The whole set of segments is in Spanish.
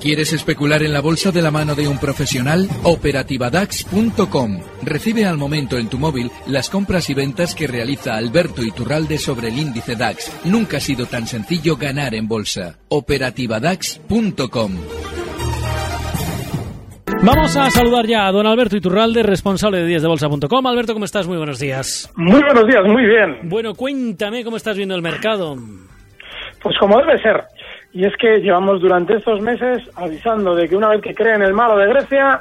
¿Quieres especular en la bolsa de la mano de un profesional? Operativadax.com. Recibe al momento en tu móvil las compras y ventas que realiza Alberto Iturralde sobre el índice DAX. Nunca ha sido tan sencillo ganar en bolsa. Operativadax.com. Vamos a saludar ya a don Alberto Iturralde, responsable de díasdebolsa.com. Alberto, ¿cómo estás? Muy buenos días. Muy buenos días, muy bien. Bueno, cuéntame cómo estás viendo el mercado. Pues como debe ser. Y es que llevamos durante estos meses avisando de que una vez que creen el malo de Grecia,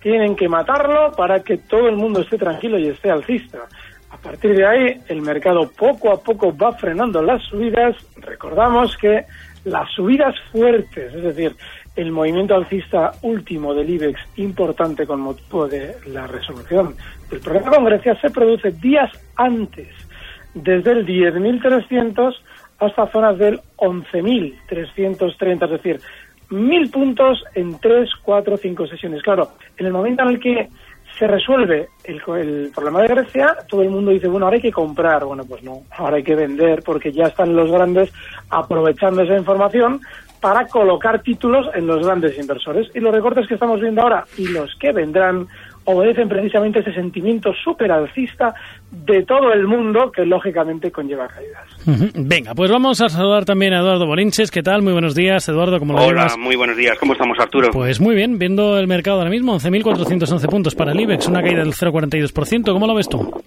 tienen que matarlo para que todo el mundo esté tranquilo y esté alcista. A partir de ahí, el mercado poco a poco va frenando las subidas. Recordamos que las subidas fuertes, es decir, el movimiento alcista último del IBEX, importante con motivo de la resolución del problema con Grecia, se produce días antes, desde el 10.300 hasta zonas del 11.330, es decir, mil puntos en tres, cuatro, cinco sesiones. Claro, en el momento en el que se resuelve el, el, problema de Grecia, todo el mundo dice, bueno, ahora hay que comprar. Bueno, pues no, ahora hay que vender porque ya están los grandes aprovechando esa información para colocar títulos en los grandes inversores. Y los recortes que estamos viendo ahora y los que vendrán obedecen precisamente ese sentimiento súper alcista de todo el mundo que lógicamente conlleva caídas. Venga, pues vamos a saludar también a Eduardo Bolinches. ¿Qué tal? Muy buenos días, Eduardo. ¿Cómo lo Hola, muy buenos días. ¿Cómo estamos, Arturo? Pues muy bien, viendo el mercado ahora mismo, 11.411 puntos para el IBEX, una caída del 0,42%. ¿Cómo lo ves tú?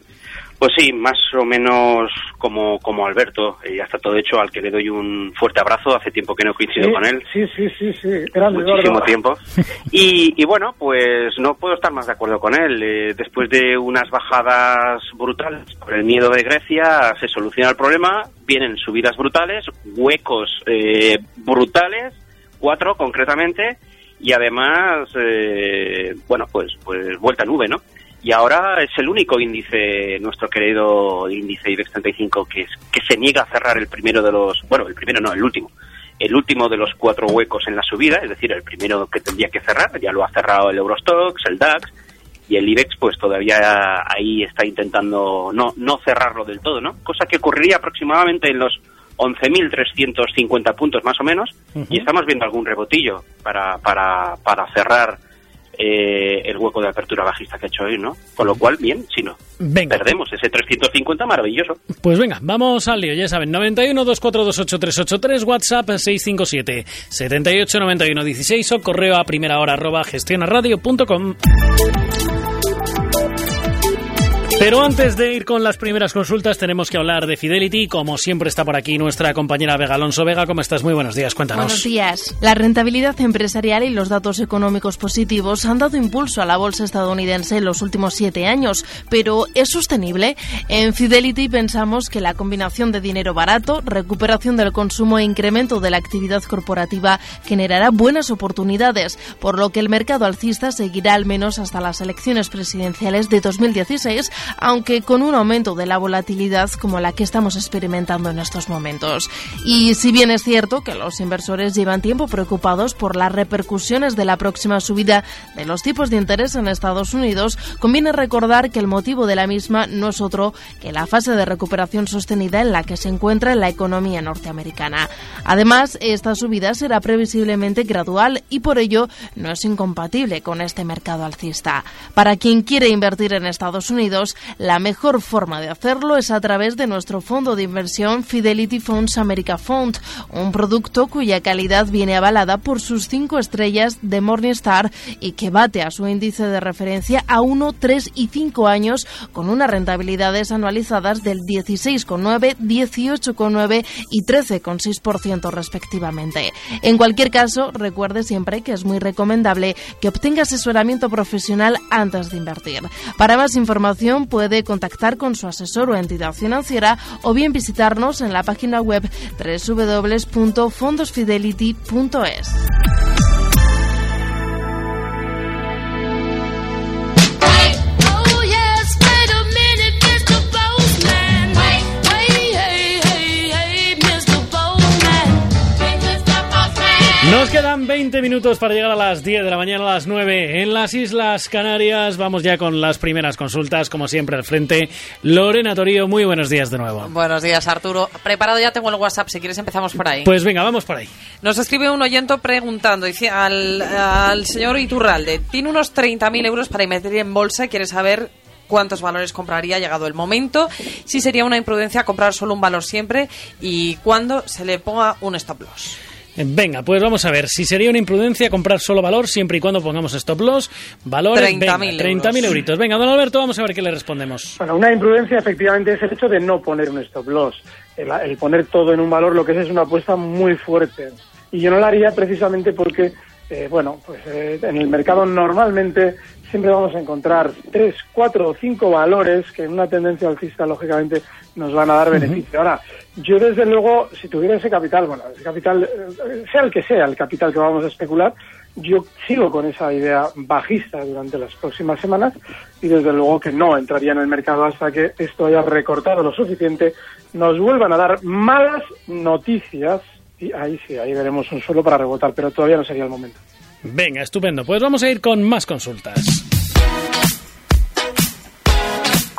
Pues sí, más o menos como, como Alberto, y ya está todo hecho, al que le doy un fuerte abrazo, hace tiempo que no coincido sí, con él. Sí, sí, sí, sí, Grande, muchísimo tiempo. Y, y, bueno, pues no puedo estar más de acuerdo con él. Eh, después de unas bajadas brutales por el miedo de Grecia, se soluciona el problema, vienen subidas brutales, huecos eh, brutales, cuatro concretamente, y además, eh, bueno, pues, pues vuelta a nube, ¿no? Y ahora es el único índice, nuestro querido índice IBEX 35, que, es, que se niega a cerrar el primero de los, bueno, el primero no, el último, el último de los cuatro huecos en la subida, es decir, el primero que tendría que cerrar, ya lo ha cerrado el Eurostox, el DAX, y el IBEX pues todavía ahí está intentando no, no cerrarlo del todo, ¿no? Cosa que ocurriría aproximadamente en los 11.350 puntos más o menos, uh -huh. y estamos viendo algún rebotillo para, para, para cerrar eh, el hueco de apertura bajista que ha hecho hoy, ¿no? Con lo cual, bien, si no, venga. perdemos ese 350, maravilloso. Pues venga, vamos al lío, ya saben, 91 2428383, WhatsApp 657 7891 16 o correo a primera hora arroba gestionaradio.com. Pero antes de ir con las primeras consultas tenemos que hablar de Fidelity. Como siempre está por aquí nuestra compañera Vega Alonso. Vega, ¿cómo estás? Muy buenos días, cuéntanos. Buenos días. La rentabilidad empresarial y los datos económicos positivos han dado impulso a la bolsa estadounidense en los últimos siete años. Pero ¿es sostenible? En Fidelity pensamos que la combinación de dinero barato, recuperación del consumo e incremento de la actividad corporativa generará buenas oportunidades, por lo que el mercado alcista seguirá al menos hasta las elecciones presidenciales de 2016 aunque con un aumento de la volatilidad como la que estamos experimentando en estos momentos. Y si bien es cierto que los inversores llevan tiempo preocupados por las repercusiones de la próxima subida de los tipos de interés en Estados Unidos, conviene recordar que el motivo de la misma no es otro que la fase de recuperación sostenida en la que se encuentra la economía norteamericana. Además, esta subida será previsiblemente gradual y por ello no es incompatible con este mercado alcista. Para quien quiere invertir en Estados Unidos, la mejor forma de hacerlo es a través de nuestro fondo de inversión Fidelity Funds America Fund, un producto cuya calidad viene avalada por sus cinco estrellas de Morningstar y que bate a su índice de referencia a 1, 3 y 5 años con unas rentabilidades anualizadas del 16,9, 18,9 y 13,6% respectivamente. En cualquier caso, recuerde siempre que es muy recomendable que obtenga asesoramiento profesional antes de invertir. Para más puede contactar con su asesor o entidad financiera o bien visitarnos en la página web www.fondosfidelity.es. Quedan 20 minutos para llegar a las 10 de la mañana a las 9 en las Islas Canarias. Vamos ya con las primeras consultas, como siempre al frente. Lorena Torío, muy buenos días de nuevo. Buenos días, Arturo. Preparado ya tengo el WhatsApp, si quieres empezamos por ahí. Pues venga, vamos por ahí. Nos escribe un oyente preguntando dice, al, al señor Iturralde, tiene unos 30.000 euros para invertir en bolsa y quiere saber cuántos valores compraría llegado el momento, si sería una imprudencia comprar solo un valor siempre y cuándo se le ponga un stop loss. Venga, pues vamos a ver. Si sería una imprudencia comprar solo valor siempre y cuando pongamos stop loss, valores 30.000 30.000 euritos. Venga, don Alberto, vamos a ver qué le respondemos. Bueno, una imprudencia efectivamente es el hecho de no poner un stop loss. El, el poner todo en un valor lo que es es una apuesta muy fuerte. Y yo no la haría precisamente porque, eh, bueno, pues eh, en el mercado normalmente siempre vamos a encontrar tres, cuatro o cinco valores que en una tendencia alcista, lógicamente, nos van a dar beneficio. Ahora, yo desde luego, si tuviera ese capital, bueno, ese capital, eh, sea el que sea el capital que vamos a especular, yo sigo con esa idea bajista durante las próximas semanas y desde luego que no entraría en el mercado hasta que esto haya recortado lo suficiente, nos vuelvan a dar malas noticias y ahí sí, ahí veremos un suelo para rebotar, pero todavía no sería el momento. Venga, estupendo. Pues vamos a ir con más consultas.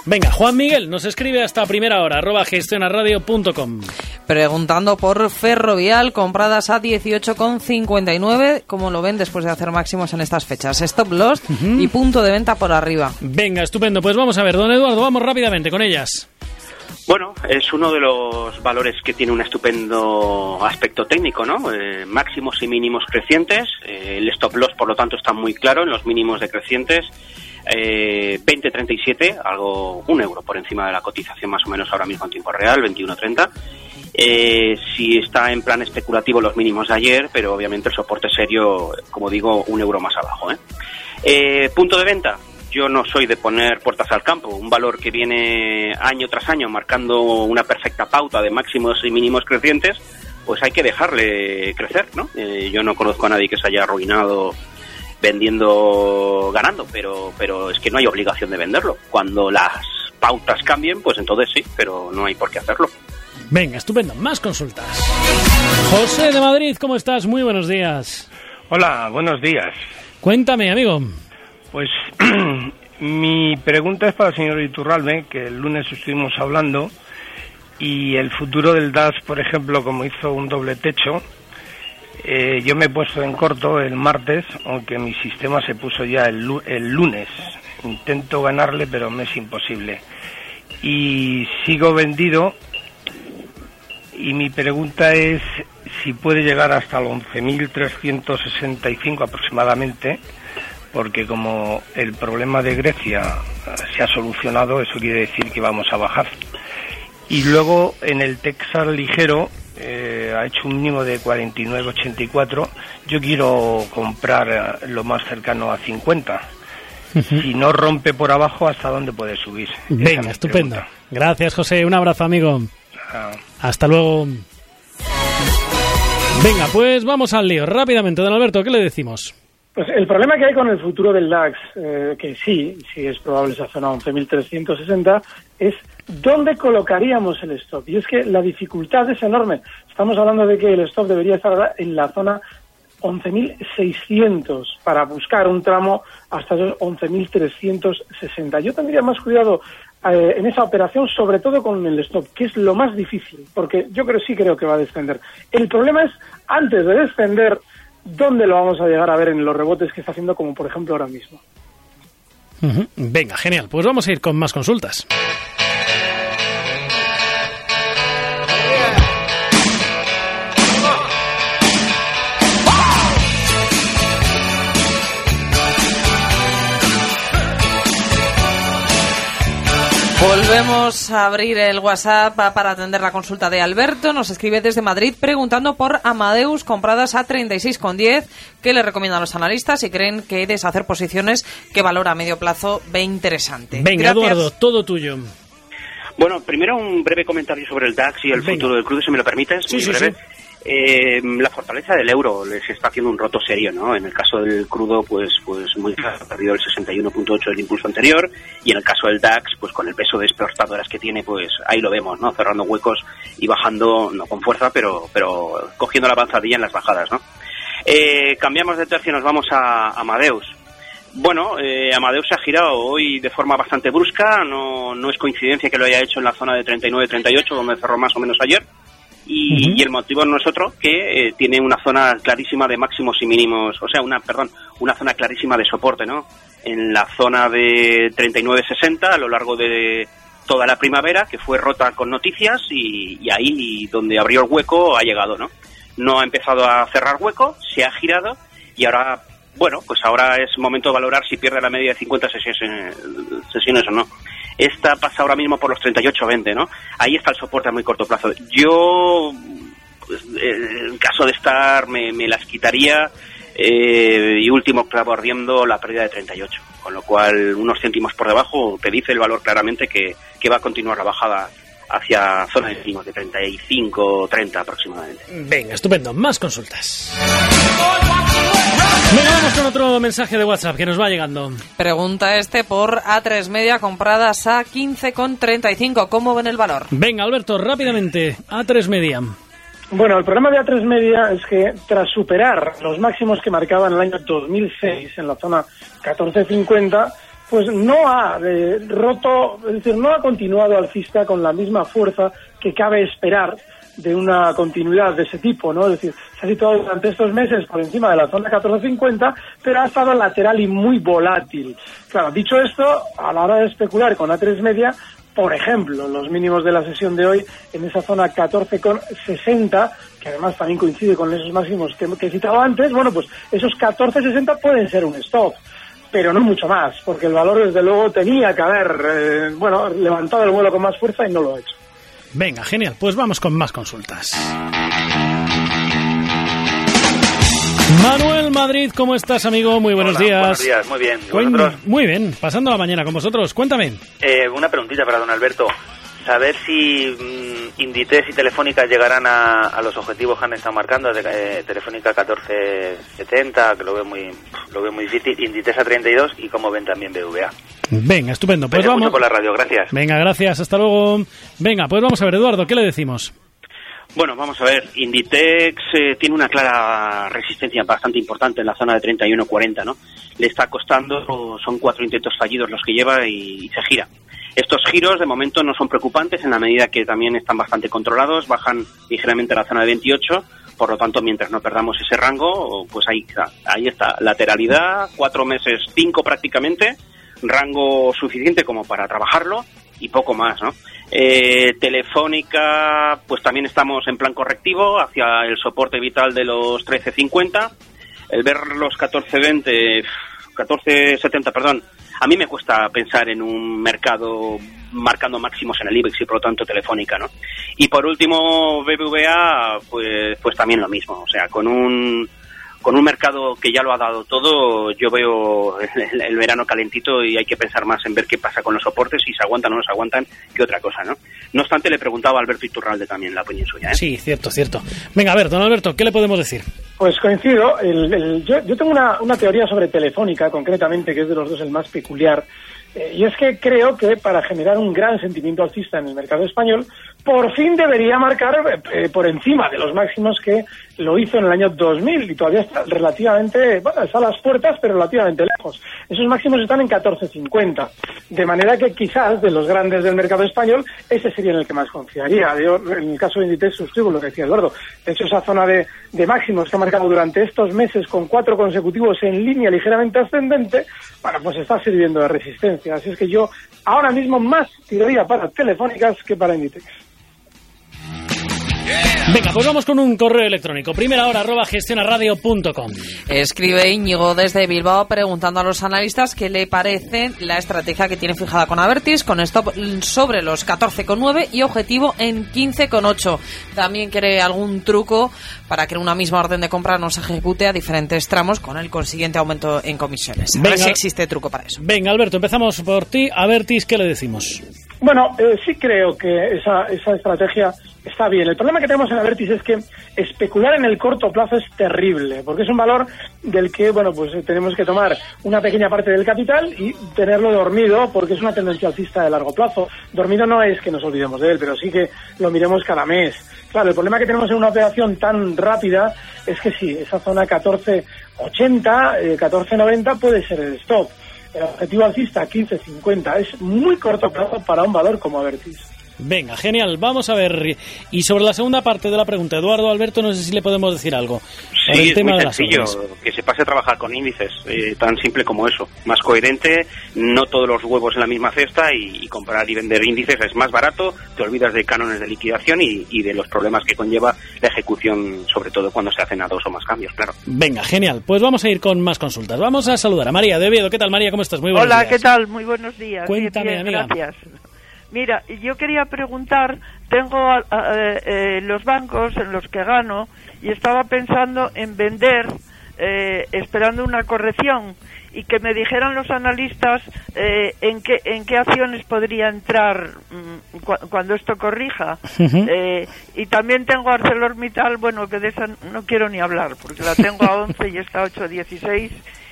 Venga, Juan Miguel nos escribe hasta primera hora, arroba gestionarradio.com. Preguntando por Ferrovial, compradas a 18,59, como lo ven después de hacer máximos en estas fechas. Stop loss y punto de venta por arriba. Venga, estupendo. Pues vamos a ver, don Eduardo, vamos rápidamente con ellas. Bueno, es uno de los valores que tiene un estupendo aspecto técnico, ¿no? Eh, máximos y mínimos crecientes. Eh, el stop loss, por lo tanto, está muy claro en los mínimos decrecientes. Eh, 20.37, algo un euro por encima de la cotización más o menos ahora mismo en tiempo real, 21.30. Eh, si está en plan especulativo los mínimos de ayer, pero obviamente el soporte serio, como digo, un euro más abajo. ¿eh? Eh, punto de venta, yo no soy de poner puertas al campo, un valor que viene año tras año marcando una perfecta pauta de máximos y mínimos crecientes, pues hay que dejarle crecer, ¿no? Eh, yo no conozco a nadie que se haya arruinado vendiendo, ganando, pero, pero es que no hay obligación de venderlo. Cuando las pautas cambien, pues entonces sí, pero no hay por qué hacerlo. Venga, estupendo. Más consultas. José de Madrid, ¿cómo estás? Muy buenos días. Hola, buenos días. Cuéntame, amigo. Pues mi pregunta es para el señor Iturralbe, que el lunes estuvimos hablando, y el futuro del DAS, por ejemplo, como hizo un doble techo, eh, yo me he puesto en corto el martes, aunque mi sistema se puso ya el, el lunes. Intento ganarle, pero me es imposible. Y sigo vendido, y mi pregunta es si puede llegar hasta el 11.365 aproximadamente, porque como el problema de Grecia se ha solucionado, eso quiere decir que vamos a bajar. Y luego en el Texas ligero eh, ha hecho un mínimo de 49,84. Yo quiero comprar eh, lo más cercano a 50. Si no rompe por abajo, ¿hasta dónde puede subir? Es Venga, estupendo. pregunta. Gracias, José. Un abrazo, amigo. Ah. Hasta luego. Venga, pues vamos al lío. Rápidamente, don Alberto, ¿qué le decimos? Pues el problema que hay con el futuro del DAX, eh, que sí, sí es probable esa zona 11.360, es dónde colocaríamos el stop. Y es que la dificultad es enorme. Estamos hablando de que el stop debería estar ahora en la zona 11.600 para buscar un tramo hasta esos 11.360. Yo tendría más cuidado eh, en esa operación, sobre todo con el stop, que es lo más difícil, porque yo creo sí creo que va a descender. El problema es, antes de descender, ¿dónde lo vamos a llegar a ver en los rebotes que está haciendo, como por ejemplo ahora mismo? Venga, genial. Pues vamos a ir con más consultas. Volvemos a abrir el WhatsApp para atender la consulta de Alberto. Nos escribe desde Madrid preguntando por Amadeus compradas a 36,10. ¿Qué le recomiendan los analistas y creen que deshacer posiciones que valora a medio plazo ve interesante? Venga, Gracias. Eduardo, todo tuyo. Bueno, primero un breve comentario sobre el DAX y el Venga. futuro del crudo, si me lo permites. Sí, muy sí, breve. sí. Eh, la fortaleza del euro les está haciendo un roto serio, ¿no? En el caso del crudo, pues, pues muy claro, perdido el 61.8 del impulso anterior y en el caso del DAX, pues con el peso de exportadoras que tiene, pues ahí lo vemos, ¿no? Cerrando huecos y bajando, no con fuerza, pero, pero cogiendo la avanzadilla en las bajadas, ¿no? Eh, cambiamos de tercio y nos vamos a Amadeus. Bueno, eh, Amadeus se ha girado hoy de forma bastante brusca, no, no es coincidencia que lo haya hecho en la zona de 39-38, donde cerró más o menos ayer. Y, y el motivo no es otro que eh, tiene una zona clarísima de máximos y mínimos, o sea, una, perdón, una zona clarísima de soporte, ¿no? En la zona de 39-60 a lo largo de toda la primavera, que fue rota con noticias y, y ahí donde abrió el hueco ha llegado, ¿no? No ha empezado a cerrar hueco, se ha girado y ahora bueno, pues ahora es momento de valorar si pierde la media de 50 sesiones, sesiones o no. Esta pasa ahora mismo por los 38-20, ¿no? Ahí está el soporte a muy corto plazo. Yo, eh, en caso de estar, me, me las quitaría eh, y último clavo ardiendo la pérdida de 38. Con lo cual, unos céntimos por debajo te dice el valor claramente que, que va a continuar la bajada hacia zonas de 35 30 aproximadamente. Venga, estupendo. Más consultas. Venga, vamos con otro mensaje de WhatsApp que nos va llegando. Pregunta este por A3 Media compradas a 15,35. ¿Cómo ven el valor? Venga, Alberto, rápidamente. A3 Media. Bueno, el problema de A3 Media es que tras superar los máximos que marcaba en el año 2006 en la zona 1450, pues no ha eh, roto, es decir, no ha continuado alcista con la misma fuerza que cabe esperar de una continuidad de ese tipo, ¿no? Es decir, se ha situado durante estos meses por encima de la zona 1450, pero ha estado lateral y muy volátil. Claro, dicho esto, a la hora de especular con A3 media, por ejemplo, los mínimos de la sesión de hoy en esa zona 14,60, que además también coincide con esos máximos que, he citado antes, bueno, pues esos 14,60 pueden ser un stop pero no mucho más, porque el valor desde luego tenía que haber, eh, bueno, levantado el vuelo con más fuerza y no lo ha hecho. Venga, genial. Pues vamos con más consultas. Manuel Madrid, ¿cómo estás, amigo? Muy buenos Hola, días. Buenos días, muy bien. Muy bien, pasando la mañana con vosotros. Cuéntame. Eh, una preguntita para don Alberto. Saber si mm, Inditex y Telefónica llegarán a, a los objetivos que han estado marcando. De, eh, Telefónica 1470, que lo veo muy lo veo muy difícil. Inditex a 32 y cómo ven también BVA. Venga, estupendo. Pues vamos. por la radio, gracias. Venga, gracias. Hasta luego. Venga, pues vamos a ver, Eduardo, ¿qué le decimos? Bueno, vamos a ver. Inditex eh, tiene una clara resistencia bastante importante en la zona de 31-40, ¿no? Le está costando, son cuatro intentos fallidos los que lleva y, se gira. Estos giros de momento no son preocupantes en la medida que también están bastante controlados, bajan ligeramente a la zona de 28, por lo tanto, mientras no perdamos ese rango, pues ahí está. Lateralidad, cuatro meses, cinco prácticamente, rango suficiente como para trabajarlo y poco más, ¿no? Eh, Telefónica, pues también estamos en plan correctivo hacia el soporte vital de los 13.50. El ver los 14.20, 14.70, perdón, a mí me cuesta pensar en un mercado marcando máximos en el IBEX y por lo tanto Telefónica, ¿no? Y por último, BBVA, pues, pues también lo mismo, o sea, con un con un mercado que ya lo ha dado todo, yo veo el, el verano calentito y hay que pensar más en ver qué pasa con los soportes, si se aguantan o no se aguantan, que otra cosa, ¿no? No obstante, le preguntaba a Alberto Iturralde también la opinión suya, ¿eh? Sí, cierto, cierto. Venga, a ver, don Alberto, ¿qué le podemos decir? Pues coincido. El- el- yo, yo tengo una, una teoría sobre Telefónica, concretamente, que es de los dos el más peculiar. Eh, y es que creo que para generar un gran sentimiento alcista en el mercado español, por fin debería marcar eh, por encima de los máximos que lo hizo en el año 2000 y todavía está relativamente, bueno, está a las puertas, pero relativamente lejos. Esos máximos están en 14.50. De manera que quizás de los grandes del mercado español, ese sería en el que más confiaría. Yo, en el caso de Inditex, suscribo lo que decía Eduardo. De hecho, esa zona de, de máximos que ha marcado durante estos meses con cuatro consecutivos en línea ligeramente ascendente, bueno, pues está sirviendo de resistencia. Así es que yo ahora mismo más tiraría para telefónicas que para Inditex. Venga, pues vamos con un correo electrónico. Primera hora, arroba gestionaradio.com. Escribe Íñigo desde Bilbao preguntando a los analistas qué le parece la estrategia que tiene fijada con Avertis, con stop sobre los 14,9 y objetivo en 15,8. También quiere algún truco para que en una misma orden de compra no se ejecute a diferentes tramos con el consiguiente aumento en comisiones. A ver Venga. si existe truco para eso. Venga, Alberto, empezamos por ti. Avertis, ¿qué le decimos? Bueno, eh, sí creo que esa, esa estrategia está bien. El problema que tenemos en Avertis es que especular en el corto plazo es terrible, porque es un valor del que, bueno, pues tenemos que tomar una pequeña parte del capital y tenerlo dormido, porque es una tendencia alcista de largo plazo. Dormido no es que nos olvidemos de él, pero sí que lo miremos cada mes. Claro, el problema que tenemos en una operación tan rápida es que sí, esa zona 1480, eh, 1490 puede ser el stop. El objetivo alcista 1550 es muy corto plazo para un valor como Avertis. Venga, genial. Vamos a ver. Y sobre la segunda parte de la pregunta, Eduardo Alberto, no sé si le podemos decir algo. Sí, el es tema muy de sencillo, que se pase a trabajar con índices, eh, tan simple como eso. Más coherente, no todos los huevos en la misma cesta y, y comprar y vender índices es más barato, te olvidas de cánones de liquidación y, y de los problemas que conlleva la ejecución, sobre todo cuando se hacen a dos o más cambios, claro. Venga, genial. Pues vamos a ir con más consultas. Vamos a saludar a María de Oviedo. ¿Qué tal, María? ¿Cómo estás? Muy buenos Hola, días. ¿qué tal? Muy buenos días. Cuéntame, Bien, amiga. Gracias. Mira, yo quería preguntar, tengo a- a- eh, los bancos en los que gano y estaba pensando en vender eh, esperando una corrección y que me dijeran los analistas eh, en qué en qué acciones podría entrar mm, cu- cuando esto corrija. Eh, y también tengo ArcelorMittal bueno que de esa no quiero ni hablar porque la tengo a 11 y está a 8.16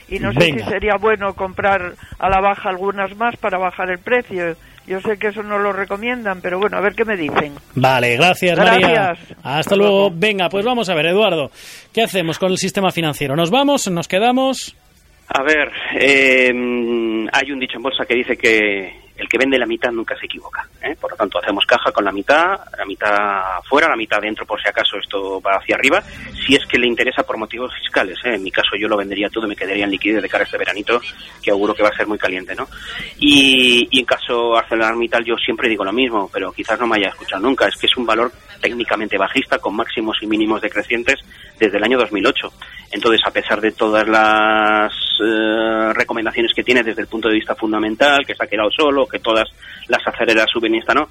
y no sé si sería bueno comprar a la baja algunas más para bajar el precio yo sé que eso no lo recomiendan pero bueno a ver qué me dicen Vale, gracias, María. Gracias. Hasta luego. Venga, pues vamos a ver, Eduardo. ¿Qué hacemos con el sistema financiero? ¿Nos vamos? ¿Nos quedamos? A ver, eh, hay un dicho en bolsa que dice que el que vende la mitad nunca se equivoca. ¿eh? Por lo tanto, hacemos caja con la mitad, la mitad fuera, la mitad dentro por si acaso esto va hacia arriba. Si es que le interesa por motivos fiscales. ¿eh? En mi caso yo lo vendería todo, me quedaría en liquidez de cara a este veranito, que auguro que va a ser muy caliente. ¿no? Y, y en caso ArcelorMittal yo siempre digo lo mismo, pero quizás no me haya escuchado nunca. Es que es un valor técnicamente bajista con máximos y mínimos decrecientes desde el año 2008. Entonces, a pesar de todas las eh, recomendaciones que tiene desde el punto de vista fundamental, que se ha quedado solo, que todas las aceleras suben y esta no,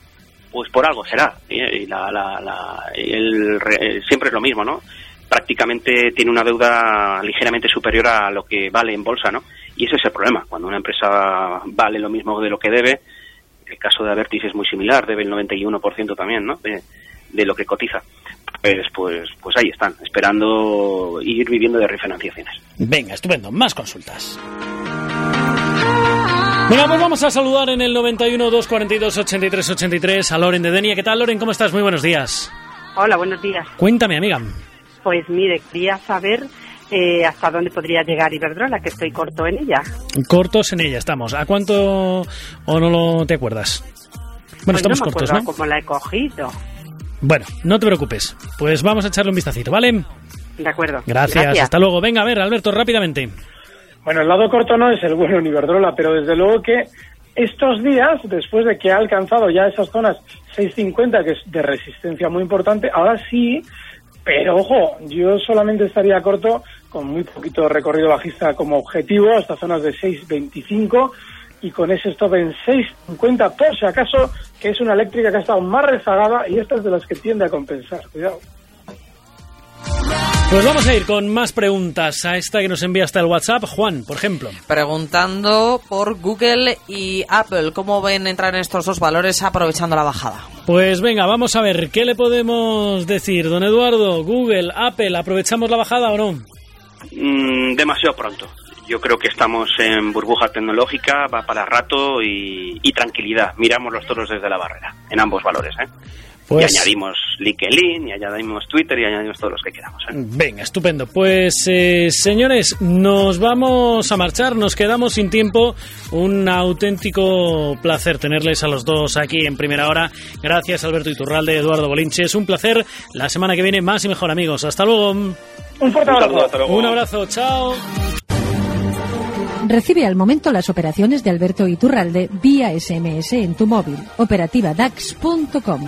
pues por algo será. ¿eh? Y la- la- la- el re- eh, siempre es lo mismo, ¿no? Prácticamente tiene una deuda ligeramente superior a lo que vale en bolsa, ¿no? Y ese es el problema. Cuando una empresa vale lo mismo de lo que debe, el caso de Avertis es muy similar, debe el 91% también, ¿no? De, de lo que cotiza. Pues, pues, pues ahí están, esperando ir viviendo de refinanciaciones. Venga, estupendo. Más consultas. Venga, pues vamos a saludar en el 91 242 83 83 a Loren de Denia. ¿Qué tal, Loren? ¿Cómo estás? Muy buenos días. Hola, buenos días. Cuéntame, amiga. Pues mire, quería saber eh, hasta dónde podría llegar Iberdrola, que estoy corto en ella. Cortos en ella estamos. ¿A cuánto o no lo te acuerdas? Bueno, Pues estamos no me cortos, ¿no? cómo la he cogido. Bueno, no te preocupes. Pues vamos a echarle un vistacito, ¿vale? De acuerdo. Gracias. Hasta luego. Venga, a ver, Alberto, rápidamente. Bueno, el lado corto no es el bueno en Iberdrola, pero desde luego que estos días, después de que ha alcanzado ya esas zonas 650, que es de resistencia muy importante, ahora sí, pero ojo, yo solamente estaría corto con muy poquito recorrido bajista como objetivo, hasta zonas de 625 y con ese stop en 650 por si acaso, que es una eléctrica que ha estado más rezagada y esta es de las que tiende a compensar. Cuidado. Pues vamos a ir con más preguntas a esta que nos envía hasta el WhatsApp. Juan, por ejemplo. Preguntando por Google y Apple, ¿cómo ven entrar en estos dos valores aprovechando la bajada? Pues venga, vamos a ver, ¿qué le podemos decir, don Eduardo? Google, Apple, ¿aprovechamos la bajada o no? Mm, demasiado pronto. Yo creo que estamos en burbuja tecnológica, va para rato y, y tranquilidad. Miramos los toros desde la barrera, en ambos valores. ¿eh? Pues- Y añadimos LinkedIn, y añadimos Twitter, y añadimos todos los que queramos. ¿eh? Venga, estupendo. Pues eh, señores, nos vamos a marchar, nos quedamos sin tiempo. Un auténtico placer tenerles a los dos aquí en primera hora. Gracias Alberto Iturralde, Eduardo Bolinche. Es un placer. La semana que viene más y mejor amigos. Hasta luego. Un fuerte abrazo. Un abrazo, chao. Recibe al momento las operaciones de Alberto Iturralde vía SMS en tu móvil. Operativa DAX.com.